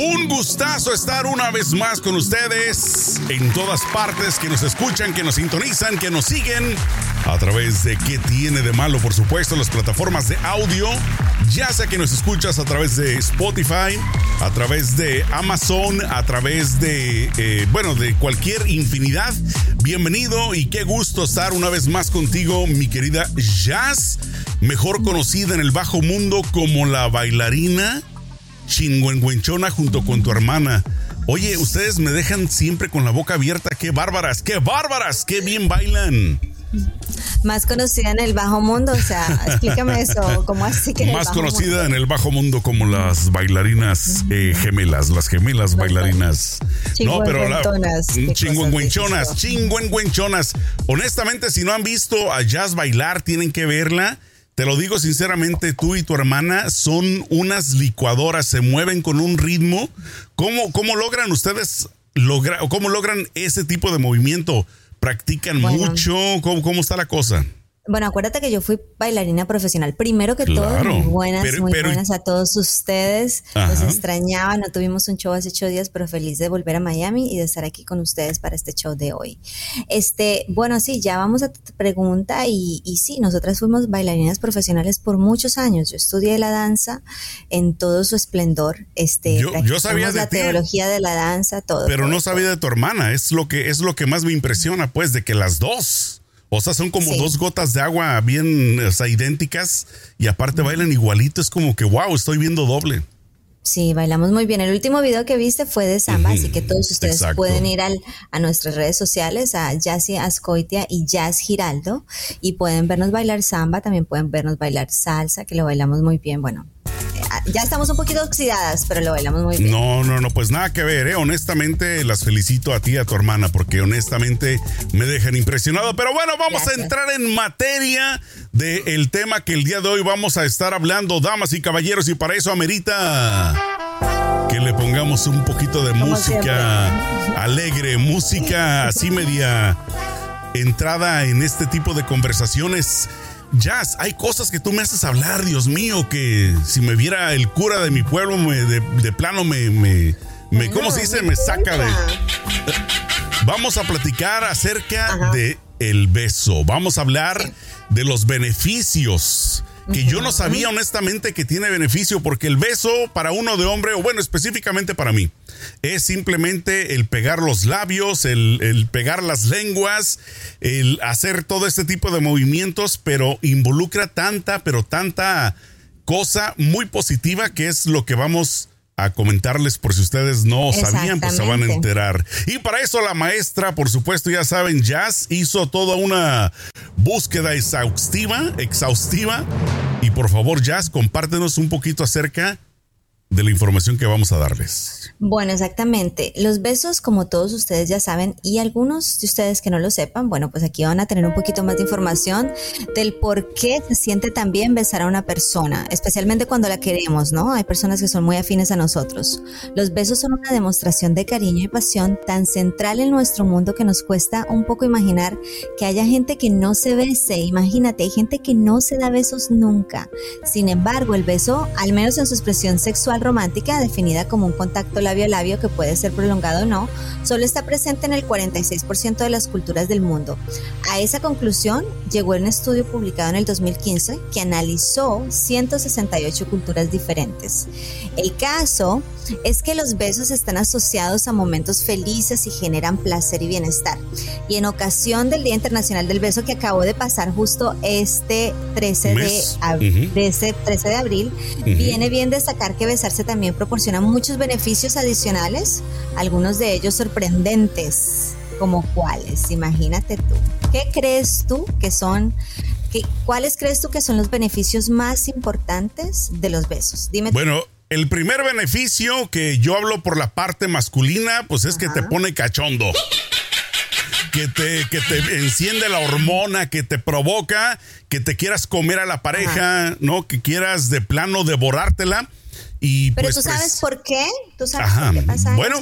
Un gustazo estar una vez más con ustedes en todas partes que nos escuchan, que nos sintonizan, que nos siguen a través de qué tiene de malo, por supuesto, las plataformas de audio, ya sea que nos escuchas a través de Spotify, a través de Amazon, a través de, eh, bueno, de cualquier infinidad. Bienvenido y qué gusto estar una vez más contigo, mi querida Jazz, mejor conocida en el bajo mundo como la bailarina chingüengüenchona junto con tu hermana. Oye, ustedes me dejan siempre con la boca abierta. ¡Qué bárbaras! ¡Qué bárbaras! ¡Qué bien bailan! Más conocida en el bajo mundo, o sea, explícame eso, ¿cómo así que? Más conocida en el bajo mundo como las bailarinas eh, gemelas, las gemelas bailarinas. No, pero la chingüengüenchonas, chingüengüenchonas. Honestamente, si no han visto a Jazz bailar, tienen que verla te lo digo sinceramente, tú y tu hermana son unas licuadoras, se mueven con un ritmo. ¿Cómo, cómo logran ustedes lograr, cómo logran ese tipo de movimiento? ¿Practican mucho? ¿Cómo, ¿Cómo está la cosa? Bueno, acuérdate que yo fui bailarina profesional. Primero que todo, muy buenas, muy buenas a todos ustedes. Los extrañaba, no tuvimos un show hace ocho días, pero feliz de volver a Miami y de estar aquí con ustedes para este show de hoy. Este, bueno, sí, ya vamos a tu pregunta y, y sí, nosotras fuimos bailarinas profesionales por muchos años. Yo estudié la danza en todo su esplendor. Este, yo, sabía de la teología de la danza, todo. Pero no sabía de tu hermana. Es lo que es lo que más me impresiona, pues, de que las dos o sea, son como dos gotas de agua bien o sea, idénticas y aparte bailan igualito. Es como que, wow, estoy viendo doble. Sí, bailamos muy bien. El último video que viste fue de samba, así que todos ustedes pueden ir al, a nuestras redes sociales, a Jassy Ascoitia y Jazz Giraldo, y pueden vernos bailar samba, también pueden vernos bailar salsa, que lo bailamos muy bien. Bueno, ya estamos un poquito oxidadas, pero lo bailamos muy bien. No, no, no, pues nada que ver, ¿eh? Honestamente, las felicito a ti y a tu hermana, porque honestamente me dejan impresionado. Pero bueno, vamos a entrar en materia del tema que el día de hoy vamos a estar hablando, damas y caballeros, y para eso amerita que le pongamos un poquito de música alegre, música así media entrada en este tipo de conversaciones Jazz, hay cosas que tú me haces hablar, Dios mío, que si me viera el cura de mi pueblo, me, de, plano me, me, me ¿cómo se dice? Me saca de... Vamos a platicar acerca de el beso. Vamos a hablar de los beneficios que yo no sabía honestamente que tiene beneficio porque el beso para uno de hombre, o bueno, específicamente para mí, es simplemente el pegar los labios, el, pegar las lenguas, el hacer todo este tipo de movimientos, pero involucra tanta, pero tanta cosa muy positiva que es lo que vamos a comentarles por si ustedes no sabían, pues se van a enterar. Y para eso la maestra, por supuesto, ya saben, Jazz hizo toda una búsqueda exhaustiva, exhaustiva. Y por favor, Jazz, compártenos un poquito acerca de la información que vamos a darles. Bueno, exactamente. Los besos, como todos ustedes ya saben, y algunos de ustedes que no lo sepan, bueno, pues aquí van a tener un poquito más de información del por qué se siente tan bien besar a una persona, especialmente cuando la queremos, ¿no? Hay personas que son muy afines a nosotros. Los besos son una demostración de cariño y pasión tan central en nuestro mundo que nos cuesta un poco imaginar que haya gente que no se bese. Imagínate, hay gente que no se da besos nunca. Sin embargo, el beso, al menos en su expresión sexual, romántica, definida como un contacto labio-labio que puede ser prolongado o no, solo está presente en el 46% de las culturas del mundo. A esa conclusión llegó un estudio publicado en el 2015 que analizó 168 culturas diferentes. El caso es que los besos están asociados a momentos felices y generan placer y bienestar. Y en ocasión del Día Internacional del Beso que acabó de pasar justo este 13 de, abril, de ese 13 de abril, viene bien destacar que besarse también proporciona muchos beneficios adicionales, algunos de ellos sorprendentes, como cuáles, imagínate tú. ¿Qué crees tú que son ¿Cuáles crees tú que son los beneficios más importantes de los besos? Dime. Bueno, el primer beneficio que yo hablo por la parte masculina, pues es que te pone cachondo. Que te, que te enciende la hormona, que te provoca que te quieras comer a la pareja, ¿no? Que quieras de plano devorártela. Y Pero pues, tú sabes pues por qué? ¿Tú sabes por qué pasa bueno,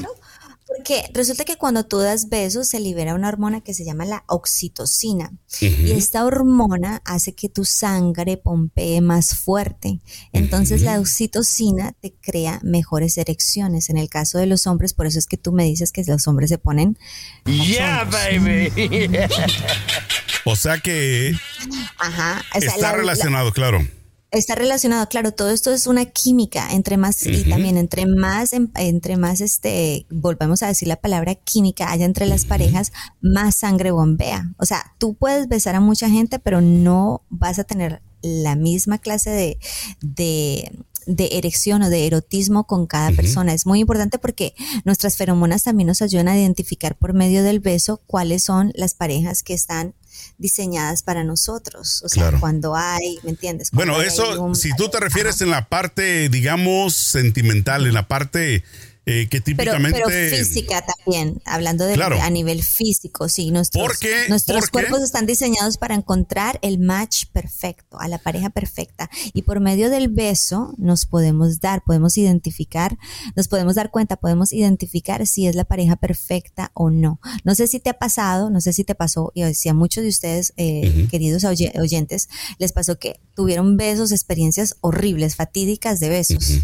Porque resulta que cuando tú das besos se libera una hormona que se llama la oxitocina. Y esta hormona hace que tu sangre pompee más fuerte. Entonces la oxitocina te crea mejores erecciones. En el caso de los hombres, por eso es que tú me dices que los hombres se ponen... Yeah, baby. o sea que... Ajá. está relacionado, claro. Está relacionado, claro, todo esto es una química, entre más, y también entre más, em, entre más, este, volvemos a decir la palabra química haya entre las parejas, más sangre bombea. O sea, tú puedes besar a mucha gente, pero no vas a tener la misma clase de, de, de erección o de erotismo con cada persona. Es muy importante porque nuestras feromonas también nos ayudan a identificar por medio del beso cuáles son las parejas que están diseñadas para nosotros. O sea, cuando hay, ¿me entiendes? bueno, eso, si tú te refieres en la parte, digamos, sentimental, en la parte eh, que típicamente... Pero, física también, hablando de a nivel físico, sí, nuestros, nuestros cuerpos están diseñados para encontrar el match perfecto, a la pareja perfecta. Y por medio del beso nos podemos dar, podemos identificar, nos podemos dar cuenta, podemos identificar si es la pareja perfecta o no. No sé si te ha pasado, no sé si te pasó, y si a muchos de ustedes, eh, queridos oyentes, les pasó que tuvieron besos, experiencias horribles, fatídicas de besos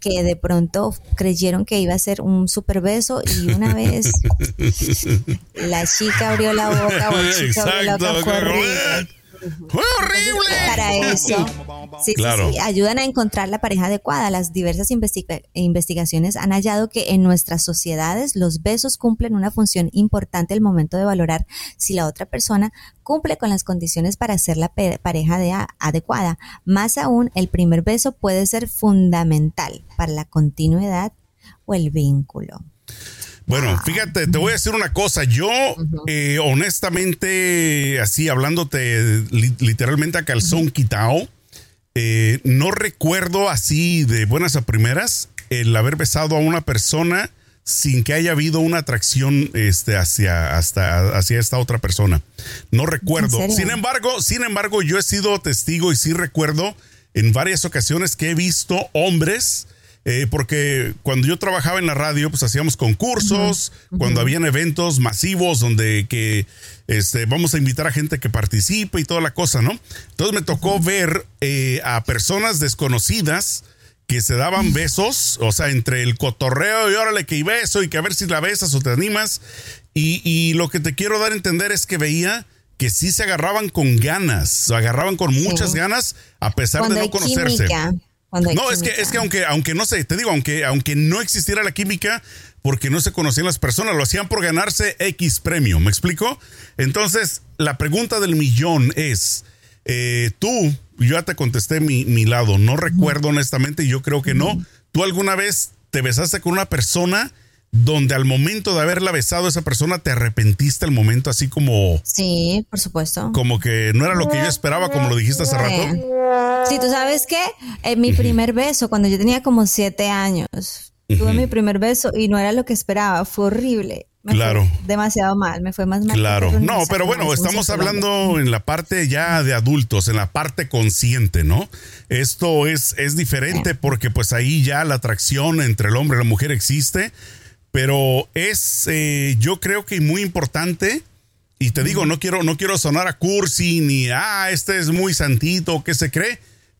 que de pronto creyeron que iba a ser un super beso y una vez la chica abrió la boca o el chico abrió la boca ¡Fue horrible! Para eso, sí, sí, ayudan a encontrar la pareja adecuada. Las diversas investigaciones han hallado que en nuestras sociedades los besos cumplen una función importante al momento de valorar si la otra persona cumple con las condiciones para ser la pareja adecuada. Más aún, el primer beso puede ser fundamental para la continuidad o el vínculo. Bueno, fíjate, te voy a decir una cosa. Yo, eh, honestamente, así hablándote literalmente a calzón quitado, eh, no recuerdo así de buenas a primeras el haber besado a una persona sin que haya habido una atracción este, hacia, hasta, hacia esta otra persona. No recuerdo. Sin embargo, sin embargo, yo he sido testigo y sí recuerdo en varias ocasiones que he visto hombres eh, porque cuando yo trabajaba en la radio, pues hacíamos concursos, cuando habían eventos masivos donde que este, vamos a invitar a gente que participe y toda la cosa, ¿no? Entonces me tocó ver eh, a personas desconocidas que se daban besos, o sea, entre el cotorreo y órale que y beso y que a ver si la besas o te animas. Y, y lo que te quiero dar a entender es que veía que sí se agarraban con ganas, se agarraban con muchas ganas a pesar de no conocerse no, es que, es que aunque, aunque no sé, te digo, aunque, aunque no existiera la química, porque no se conocían las personas, lo hacían por ganarse X premio, ¿me explico? Entonces, la pregunta del millón es, eh, tú, yo ya te contesté mi, mi lado, no recuerdo honestamente, yo creo que no, ¿tú alguna vez te besaste con una persona? Donde al momento de haberla besado esa persona te arrepentiste el momento así como... Sí, por supuesto. Como que no era lo que yo esperaba, como lo dijiste hace rato. Sí, tú sabes que en mi primer beso, cuando yo tenía como siete años, tuve mi primer beso y no era lo que esperaba, fue horrible. claro. demasiado mal, me fue más mal. Claro, no, pero bueno, estamos hablando en la parte ya de adultos, en la parte consciente, ¿no? Esto es, es diferente porque pues ahí ya la atracción entre el hombre y la mujer existe pero es, eh, yo creo que muy importante. Y te digo, no quiero, no quiero sonar a cursi ni, ah, este es muy santito, ¿qué se cree?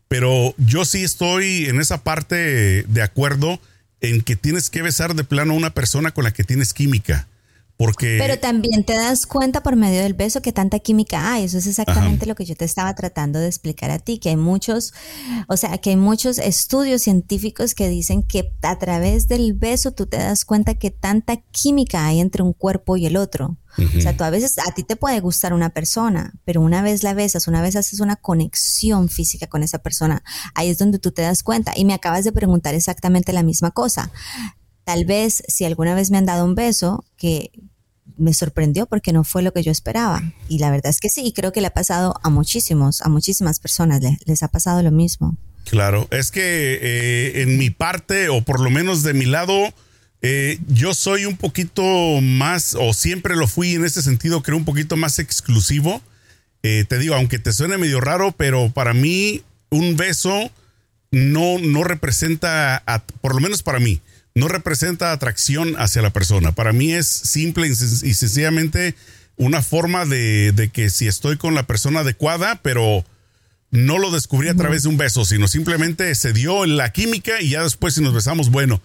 Pero yo sí estoy en esa parte de acuerdo en que tienes que besar de plano a una persona con la que tienes química. Porque... Pero también te das cuenta por medio del beso que tanta química hay. Eso es exactamente lo que yo te estaba tratando de explicar a ti, que hay muchos, o sea, que hay muchos estudios científicos que dicen que a través del beso tú te das cuenta que tanta química hay entre un cuerpo y el otro. O sea, tú a veces, a ti te puede gustar una persona, pero una vez la besas, una vez haces una conexión física con esa persona, ahí es donde tú te das cuenta. Y me acabas de preguntar exactamente la misma cosa. Tal vez si alguna vez me han dado un beso que me sorprendió porque no fue lo que yo esperaba. Y la verdad es que sí, creo que le ha pasado a muchísimos, a muchísimas personas, les, ha pasado lo mismo. Claro, es que eh, en mi parte, o por lo menos de mi lado, eh, yo soy un poquito más, o siempre lo fui en ese sentido, creo un poquito más exclusivo. Eh, te digo, aunque te suene medio raro, pero para mí un beso no, no representa, por lo menos para mí, no representa atracción hacia la persona. Para mí es simple y sencillamente una forma de, que si estoy con la persona adecuada, pero no lo descubrí a través de un beso, sino simplemente se dio la química y ya después si nos besamos, bueno.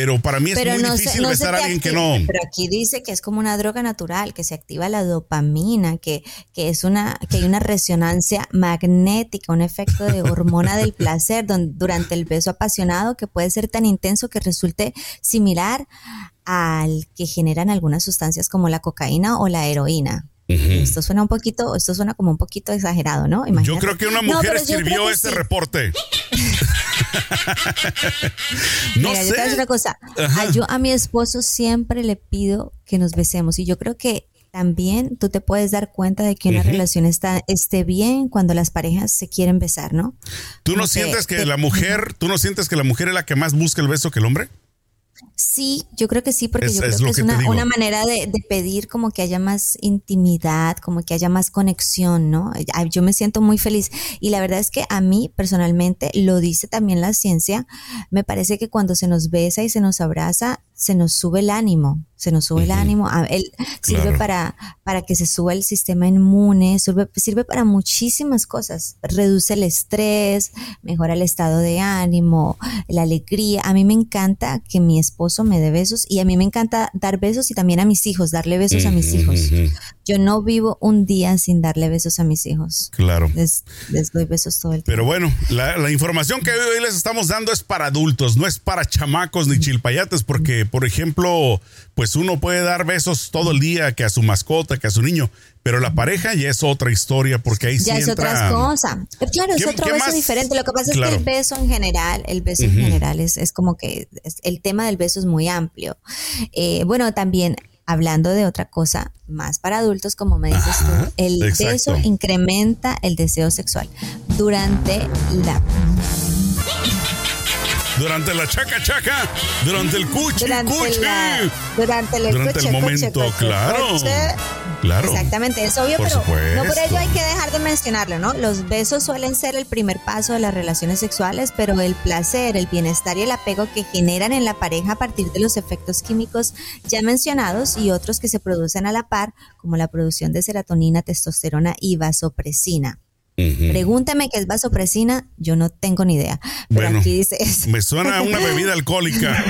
Pero para mí es muy difícil besar a alguien que no. Pero aquí dice que es como una droga natural, que se activa la dopamina, que, que es una, que hay una resonancia magnética, un efecto de hormona del placer durante el beso apasionado que puede ser tan intenso que resulte similar al que generan algunas sustancias como la cocaína o la heroína. Esto suena un poquito, esto suena como un poquito exagerado, ¿no? Yo creo que una mujer escribió este reporte. no Mira, sé. yo te voy a una cosa. A, yo a mi esposo siempre le pido que nos besemos y yo creo que también tú te puedes dar cuenta de que una relación está esté bien cuando las parejas se quieren besar, ¿no? ¿Tú no sientes que la mujer, tú no sientes que la mujer es la que más busca el beso que el hombre? Sí, yo creo que sí, porque yo creo que es una, manera de, pedir como que haya más intimidad, como que haya más conexión, ¿no? Yo me siento muy feliz y la verdad es que a mí personalmente, lo dice también la ciencia, me parece que cuando se nos besa y se nos abraza, se nos sube el ánimo, se nos sube el ánimo, él sirve para, para que se suba el sistema inmune, sirve, sirve para muchísimas cosas, reduce el estrés, mejora el estado de ánimo, la alegría. A mí me encanta que mi esposo me dé besos y a mí me encanta dar besos y también a mis hijos, darle besos a mis hijos. Yo no vivo un día sin darle besos a mis hijos. Claro. Les, doy besos todo el tiempo. Pero bueno, la, la información que hoy les estamos dando es para adultos, no es para chamacos ni chilpayates, porque, por ejemplo, pues uno puede dar besos todo el día que a su mascota, que a su niño, pero la pareja ya es otra historia porque ahí ya sí es otra cosa. Claro, es otro beso diferente. Lo que pasa es que el beso en general, el beso en general es, es como que el tema del beso es muy amplio. Eh, bueno, también hablando de otra cosa más para adultos, como me dices tú, el beso incrementa el deseo sexual durante la durante la chaca chaca, durante el cuchi durante cuchi. durante el, durante el momento, claro. Claro. Exactamente, es obvio, pero no por ello hay que dejar de mencionarlo, ¿no? Los besos suelen ser el primer paso de las relaciones sexuales, pero el placer, el bienestar y el apego que generan en la pareja a partir de los efectos químicos ya mencionados y otros que se producen a la par, como la producción de serotonina, testosterona y vasopresina. Pregúntame qué es vasopresina, yo no tengo ni idea. Pero aquí dice Me suena a una bebida alcohólica.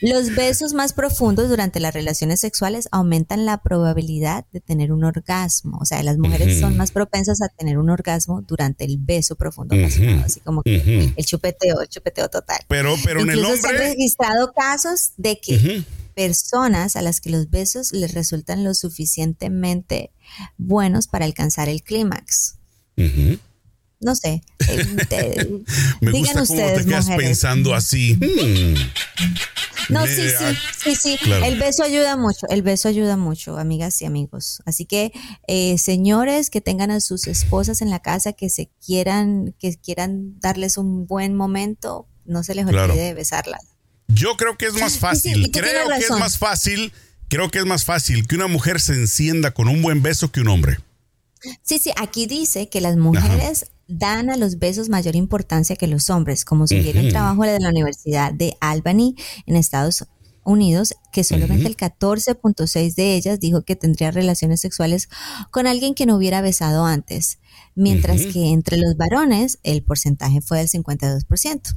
Los besos más profundos durante las relaciones sexuales aumentan la probabilidad de tener un orgasmo. O sea, las mujeres son más propensas a tener un orgasmo durante el beso profundo, así como que el chupeteo, el chupeteo total. Pero, pero en el hombre. Se han registrado casos de que personas a las que los besos les resultan lo suficientemente buenos para alcanzar el clímax. No sé. Eh, Me gusta cómo te quedas pensando así. Hmm. No, sí, sí, sí, sí. El beso ayuda mucho, el beso ayuda mucho, amigas y amigos. Así que, eh, señores que tengan a sus esposas en la casa, que se quieran, que quieran darles un buen momento, no se les olvide besarlas. Yo creo que es más fácil, creo que es más fácil creo que es más fácil que una mujer se encienda con un buen beso que un hombre. Sí, sí, aquí dice que las mujeres dan a los besos mayor importancia que los hombres, como sugiere el trabajo de la Universidad de Albany en Estados Unidos, que solamente el 14.6 de ellas dijo que tendría relaciones sexuales con alguien que no hubiera besado antes, mientras que entre los varones el porcentaje fue del 52%.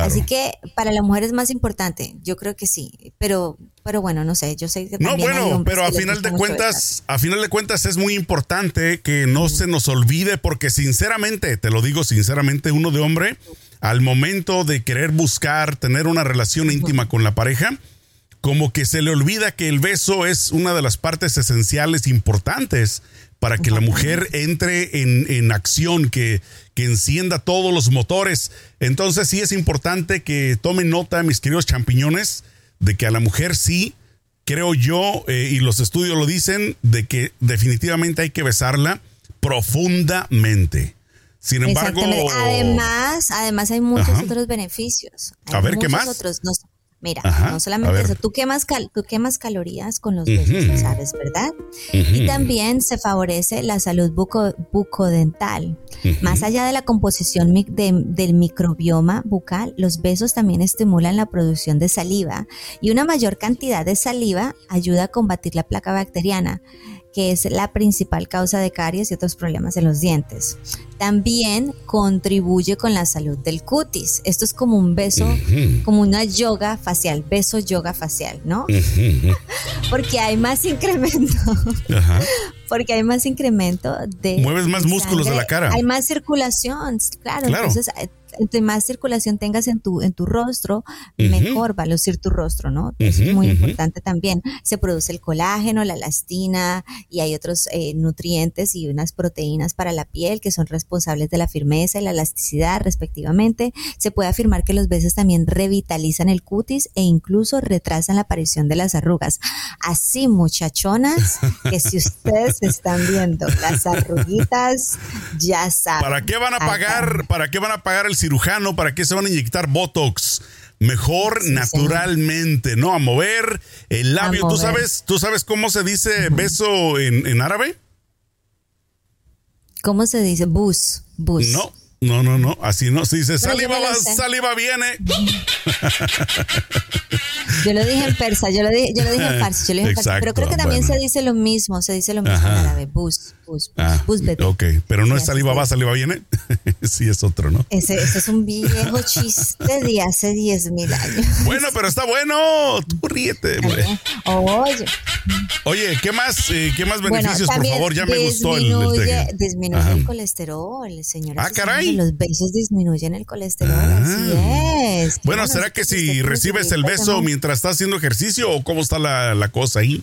Así que para la mujer es más importante, yo creo que sí, pero pero bueno, no sé, yo sé que No, bueno, pero a final de cuentas, a final de cuentas es muy importante que no se nos olvide porque sinceramente, te lo digo sinceramente, uno de hombre al momento de querer buscar tener una relación íntima con la pareja, como que se le olvida que el beso es una de las partes esenciales importantes para que la mujer entre en, en acción, que, que, encienda todos los motores. Entonces sí es importante que tomen nota, mis queridos champiñones, de que a la mujer sí, creo yo, eh, y los estudios lo dicen, de que definitivamente hay que besarla profundamente. Sin embargo, además, además hay muchos otros beneficios. a ver qué más. Otros, Mira, no solamente eso, tú quemas, tú quemas calorías con los besos, ¿sabes? ¿Verdad? Y también se favorece la salud bucodental. Más allá de la composición del microbioma bucal, los besos también estimulan la producción de saliva y una mayor cantidad de saliva ayuda a combatir la placa bacteriana que es la principal causa de caries y otros problemas en los dientes. También contribuye con la salud del cutis. Esto es como un beso, como una yoga facial, beso yoga facial, ¿no? Porque hay más incremento. Porque hay más incremento de... Mueves más músculos de la cara. Hay más circulación, claro. claro. Entonces eh, entre más circulación tengas en tu, en tu rostro, mejor va a lucir tu rostro, ¿no? Eso es muy importante también. Se produce el colágeno, la elastina y hay otros eh, nutrientes y unas proteínas para la piel que son responsables de la firmeza y la elasticidad respectivamente. Se puede afirmar que los besos también revitalizan el cutis e incluso retrasan la aparición de las arrugas. Así, muchachonas, que si ustedes están viendo las arruguitas, ya saben. ¿Para qué van a pagar? ¿Para qué van a pagar el cirujano, ¿para qué se van a inyectar Botox? Mejor naturalmente, ¿no? A mover el labio. ¿Tú sabes, ¿Tú sabes cómo se dice beso en, en árabe? ¿Cómo se dice? Bus. Bus. No, no, no, no, así no se dice. Saliva, saliva viene. Yo lo dije en persa, yo lo dije, yo lo dije en farsi, yo lo dije en pero creo que también se dice lo mismo, se dice lo mismo en árabe, bus, bus, bus, ah, bus bebé. Ok, pero no es saliva va, saliva viene, sí es otro, ¿no? Ese, ese es un viejo chiste de hace 10 mil años. Bueno, pero está bueno, tú ríete. Oye. Oye, ¿qué más, eh, qué más beneficios, por favor? Ya me gustó el, el Disminuye el colesterol, señor. Ah, caray. Los besos disminuyen el colesterol, así ah. es. Bueno, ¿será que si recibes el beso mientras estás haciendo ejercicio o cómo está la, la cosa ahí?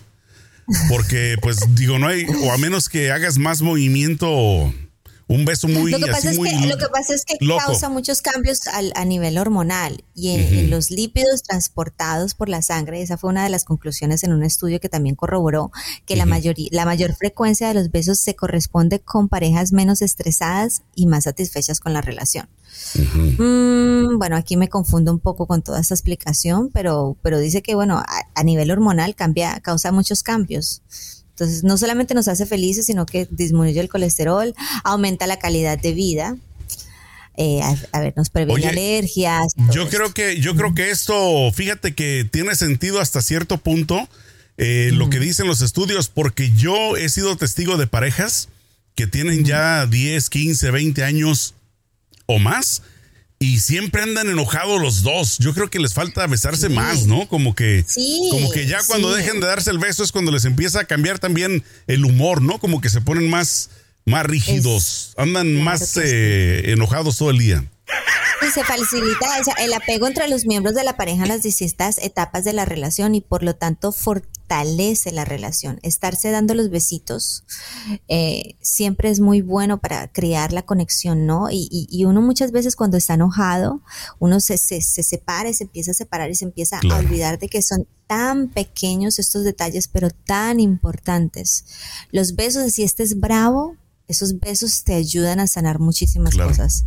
Porque, pues, digo, no hay, o a menos que hagas más movimiento un beso muy lo que pasa es que lo que pasa es que causa muchos cambios a nivel hormonal y en, los lípidos transportados por la sangre. Esa fue una de las conclusiones en un estudio que también corroboró que la mayoría la mayor frecuencia de los besos se corresponde con parejas menos estresadas y más satisfechas con la relación. Mm, bueno aquí me confundo un poco con toda esta explicación pero pero dice que bueno a nivel hormonal cambia causa muchos cambios entonces, no solamente nos hace felices, sino que disminuye el colesterol, aumenta la calidad de vida. Eh, a, ver, nos previene alergias. Yo creo que, yo creo que esto, fíjate que tiene sentido hasta cierto punto eh, lo que dicen los estudios, porque yo he sido testigo de parejas que tienen ya 10, 15, 20 años o más y siempre andan enojados los dos. Yo creo que les falta besarse más, ¿no? Como que, como que ya cuando dejen de darse el beso es cuando les empieza a cambiar también el humor, ¿no? Como que se ponen más, más rígidos, andan más eh, enojados todo el día. Y se facilita el apego entre los miembros de la pareja en las distintas etapas de la relación y por lo tanto fortalece la relación. Estarse dando los besitos eh, siempre es muy bueno para crear la conexión, ¿no? Y, uno muchas veces cuando está enojado, uno se, se, separa y se empieza a separar y se empieza a olvidar de que son tan pequeños estos detalles, pero tan importantes. Los besos, si estés bravo, esos besos te ayudan a sanar muchísimas cosas.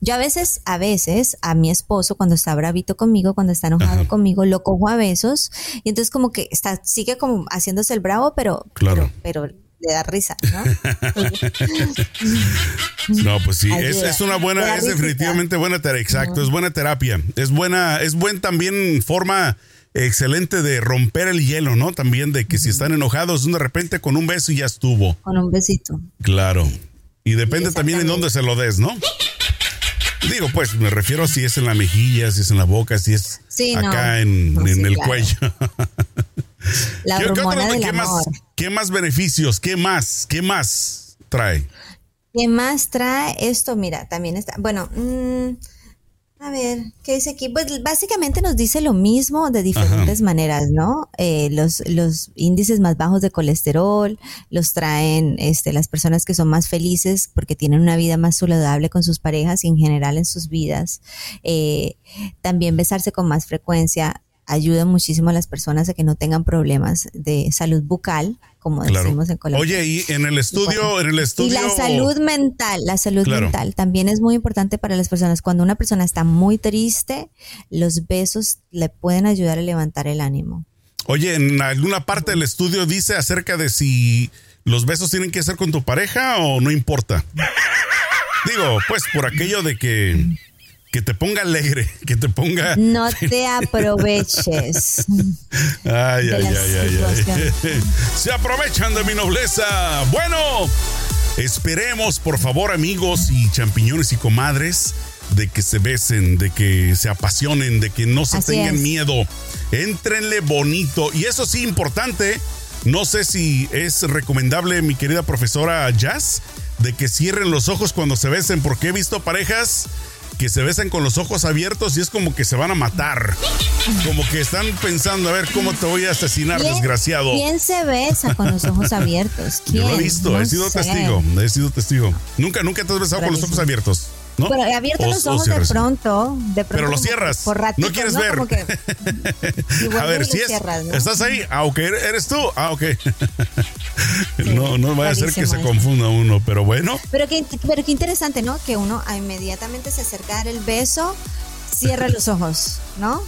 Yo a veces, a veces, a mi esposo, cuando está bravito conmigo, cuando está enojado conmigo, lo cojo a besos y entonces como que está, sigue como haciéndose el bravo, pero, claro. pero, le da risa, ¿no? no, pues sí, es, una buena, es definitivamente buena terapia, exacto, es buena terapia, es buena, es buen también forma excelente de romper el hielo, ¿no? También de que si están enojados, de repente con un beso ya estuvo. Con un besito. Claro. Y depende también en dónde se lo des, ¿no? Digo, pues me refiero a si es en la mejilla, si es en la boca, si es acá en, el cuello. La hormona del ¿qué, amor. Más, ¿Qué más beneficios? ¿Qué más? ¿Qué más trae? ¿Qué más trae esto? Mira, también está. Bueno, mmm, a ver, ¿qué dice aquí? Pues básicamente nos dice lo mismo de diferentes maneras, ¿no? Eh, los, los índices más bajos de colesterol los traen este, las personas que son más felices porque tienen una vida más saludable con sus parejas y en general en sus vidas. Eh, también besarse con más frecuencia ayuda muchísimo a las personas a que no tengan problemas de salud bucal, como decimos en Colombia. Oye, y en el estudio, en el estudio. Y la salud mental, la salud mental también es muy importante para las personas. Cuando una persona está muy triste, los besos le pueden ayudar a levantar el ánimo. Oye, en alguna parte del estudio dice acerca de si los besos tienen que ser con tu pareja o no importa. Digo, pues por aquello de que que te ponga alegre, que te ponga. No te aproveches. ay, ay, ay, ay, Se aprovechan de mi nobleza. Bueno, esperemos, por favor, amigos y champiñones y comadres, de que se besen, de que se apasionen, de que no se tengan miedo. Éntrenle bonito. Y eso sí, importante. No sé si es recomendable, mi querida profesora Jazz, de que cierren los ojos cuando se besen, porque he visto parejas que se besan con los ojos abiertos y es como que se van a matar. Como que están pensando, a ver cómo te voy a asesinar, desgraciado. ¿Quién se besa con los ojos abiertos? Yo lo he visto, he sido testigo, he sido testigo. Nunca, nunca te has besado con los ojos abiertos. ¿No? Pero abiertos los ojos de pronto, de pronto. Pero lo cierras. Por no quieres ver. a ver, si es, estás ahí. Ah, ok, eres tú. Ah, ok. no, no vaya a ser que se confunda uno, pero bueno. Pero qué, pero qué interesante, ¿no? Que uno inmediatamente se acerca a dar el beso, cierra los ojos, ¿no?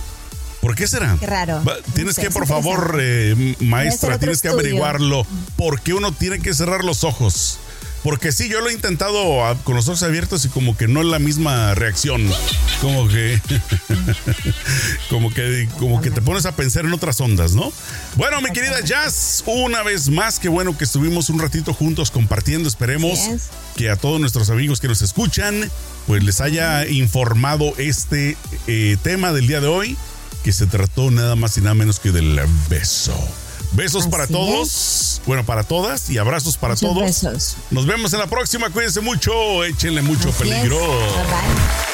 ¿Por qué será? Qué raro. Tienes que, por favor, eh, maestra, tienes que averiguarlo. ¿Por qué uno tiene que cerrar los ojos? Porque sí, yo lo he intentado con los ojos abiertos y como que no es la misma reacción. Como que. como que como que te pones a pensar en otras ondas, ¿no? Bueno, mi querida Jazz, una vez más, qué bueno que estuvimos un ratito juntos compartiendo. Esperemos que a todos nuestros amigos que nos escuchan, pues les haya informado este eh, tema del día de hoy, que se trató nada más y nada menos que del beso. Besos para todos, bueno, para todas y abrazos para todos. Nos vemos en la próxima, cuídense mucho, échenle mucho peligro. Bye, bye.